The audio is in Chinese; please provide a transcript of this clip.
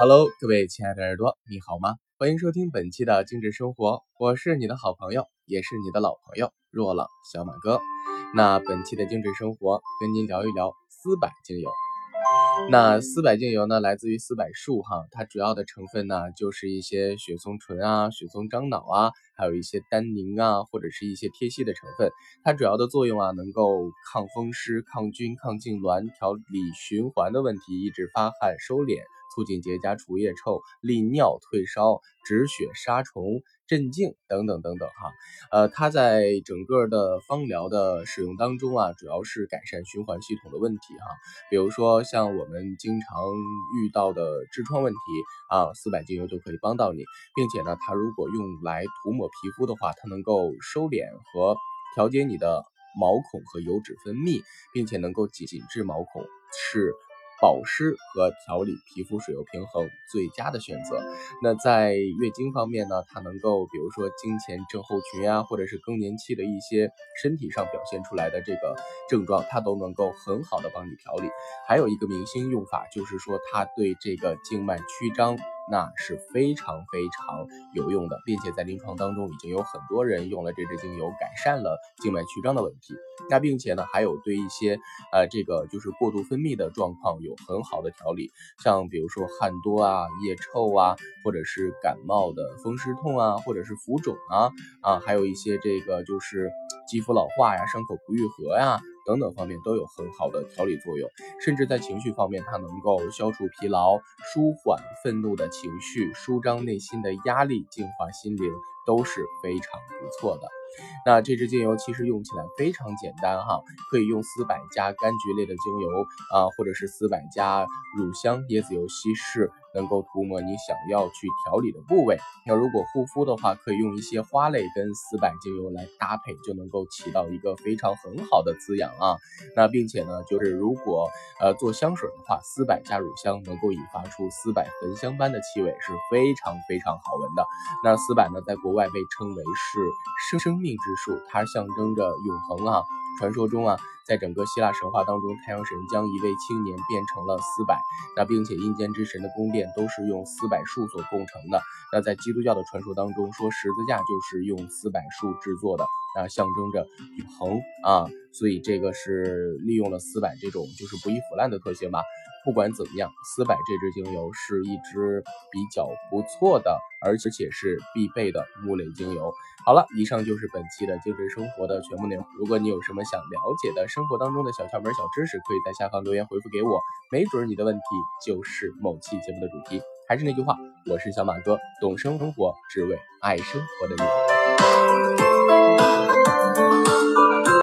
Hello，各位亲爱的耳朵，你好吗？欢迎收听本期的精致生活，我是你的好朋友，也是你的老朋友若朗小马哥。那本期的精致生活，跟您聊一聊丝柏精油。那丝柏精油呢，来自于丝柏树哈，它主要的成分呢，就是一些雪松醇啊、雪松樟脑啊，还有一些单宁啊，或者是一些萜烯的成分。它主要的作用啊，能够抗风湿、抗菌、抗痉挛、调理循环的问题，抑制发汗、收敛。促进结痂除腋臭、利尿退烧、止血杀虫、镇静等等等等哈，呃，它在整个的芳疗的使用当中啊，主要是改善循环系统的问题哈，比如说像我们经常遇到的痔疮问题啊，四百精油就可以帮到你，并且呢，它如果用来涂抹皮肤的话，它能够收敛和调节你的毛孔和油脂分泌，并且能够紧紧致毛孔，是。保湿和调理皮肤水油平衡最佳的选择。那在月经方面呢，它能够比如说经前症候群啊，或者是更年期的一些身体上表现出来的这个症状，它都能够很好的帮你调理。还有一个明星用法，就是说它对这个静脉曲张。那是非常非常有用的，并且在临床当中已经有很多人用了这支精油改善了静脉曲张的问题。那并且呢，还有对一些呃这个就是过度分泌的状况有很好的调理，像比如说汗多啊、腋臭啊，或者是感冒的风湿痛啊，或者是浮肿啊啊，还有一些这个就是肌肤老化呀、伤口不愈合呀。等等方面都有很好的调理作用，甚至在情绪方面，它能够消除疲劳、舒缓愤怒的情绪、舒张内心的压力、净化心灵，都是非常不错的。那这支精油其实用起来非常简单哈，可以用丝柏加柑橘类的精油啊，或者是丝柏加乳香、椰子油稀释。能够涂抹你想要去调理的部位。那如果护肤的话，可以用一些花类跟丝柏精油来搭配，就能够起到一个非常很好的滋养啊。那并且呢，就是如果呃做香水的话，丝柏加乳香能够引发出丝柏焚香般的气味，是非常非常好闻的。那丝柏呢，在国外被称为是生生命之树，它象征着永恒啊。传说中啊。在整个希腊神话当中，太阳神将一位青年变成了丝柏，那并且阴间之神的宫殿都是用丝柏树所构成的。那在基督教的传说当中，说十字架就是用丝柏树制作的，那，象征着永恒啊，所以这个是利用了丝柏这种就是不易腐烂的特性吧。不管怎么样，丝柏这支精油是一支比较不错的，而且是必备的木类精油。好了，以上就是本期的精神生活的全部内容。如果你有什么想了解的生活当中的小窍门、小知识，可以在下方留言回复给我，没准你的问题就是某期节目的主题。还是那句话，我是小马哥，懂生活，只为爱生活的你。